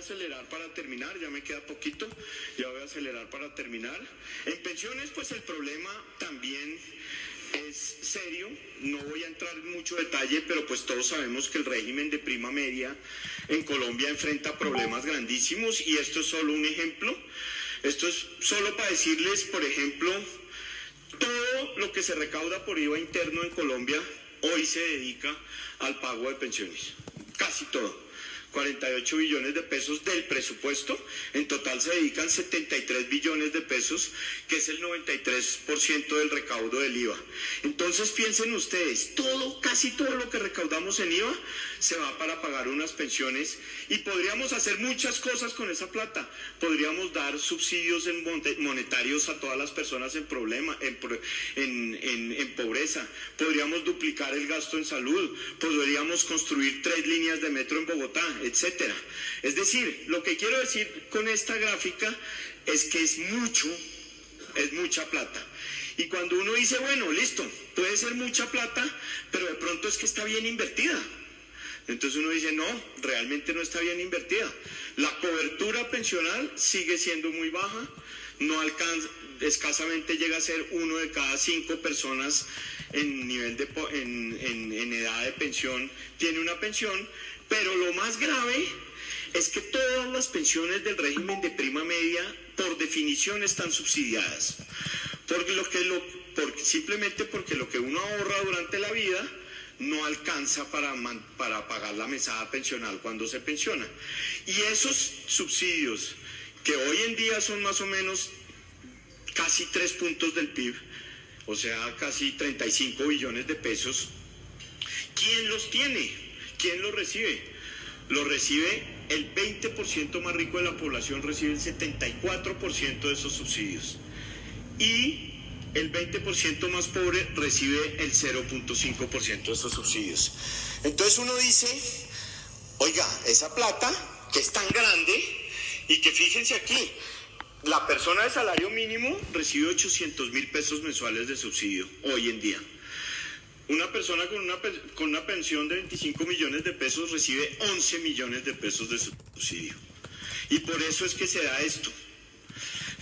acelerar para terminar, ya me queda poquito, ya voy a acelerar para terminar. En pensiones, pues el problema también es serio, no voy a entrar en mucho detalle, pero pues todos sabemos que el régimen de prima media en Colombia enfrenta problemas grandísimos y esto es solo un ejemplo. Esto es solo para decirles, por ejemplo, todo lo que se recauda por IVA interno en Colombia hoy se dedica al pago de pensiones, casi todo. 48 billones de pesos del presupuesto. En total se dedican 73 billones de pesos, que es el 93% del recaudo del IVA. Entonces piensen ustedes, todo, casi todo lo que recaudamos en IVA se va para pagar unas pensiones y podríamos hacer muchas cosas con esa plata. Podríamos dar subsidios monetarios a todas las personas en problema, en, en pobreza. Podríamos duplicar el gasto en salud. Podríamos construir tres líneas de metro en Bogotá etcétera. Es decir, lo que quiero decir con esta gráfica es que es mucho, es mucha plata. Y cuando uno dice, bueno, listo, puede ser mucha plata, pero de pronto es que está bien invertida. Entonces uno dice, no, realmente no está bien invertida. La cobertura pensional sigue siendo muy baja, no alcanza, escasamente llega a ser uno de cada cinco personas en nivel de en, en edad de pensión tiene una pensión, pero lo más grave es que todas las pensiones del régimen de prima media, por definición, están subsidiadas. Porque lo que lo, porque, simplemente porque lo que uno ahorra durante la vida no alcanza para, para pagar la mesada pensional cuando se pensiona. Y esos subsidios, que hoy en día son más o menos casi tres puntos del PIB, o sea, casi 35 billones de pesos, ¿quién los tiene? ¿Quién lo recibe? Lo recibe el 20% más rico de la población, recibe el 74% de esos subsidios. Y el 20% más pobre recibe el 0.5% de esos subsidios. Entonces uno dice, oiga, esa plata que es tan grande y que fíjense aquí, la persona de salario mínimo recibe 800 mil pesos mensuales de subsidio hoy en día. Una persona con una, con una pensión de 25 millones de pesos recibe 11 millones de pesos de subsidio. Y por eso es que se da esto.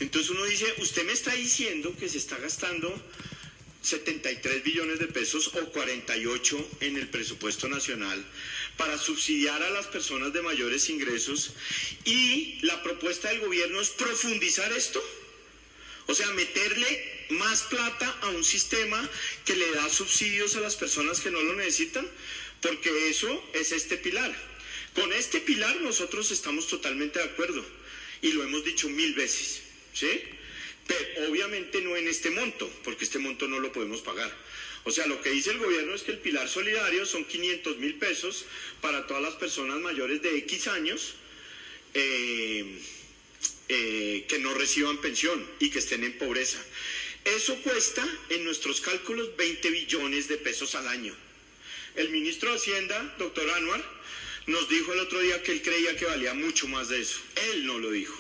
Entonces uno dice, usted me está diciendo que se está gastando 73 billones de pesos o 48 en el presupuesto nacional para subsidiar a las personas de mayores ingresos y la propuesta del gobierno es profundizar esto. O sea, meterle más plata a un sistema que le da subsidios a las personas que no lo necesitan, porque eso es este pilar. Con este pilar nosotros estamos totalmente de acuerdo y lo hemos dicho mil veces, ¿sí? Pero obviamente no en este monto, porque este monto no lo podemos pagar. O sea, lo que dice el gobierno es que el pilar solidario son 500 mil pesos para todas las personas mayores de X años eh, eh, que no reciban pensión y que estén en pobreza. Eso cuesta en nuestros cálculos 20 billones de pesos al año. El ministro de Hacienda, doctor Anwar, nos dijo el otro día que él creía que valía mucho más de eso. Él no lo dijo.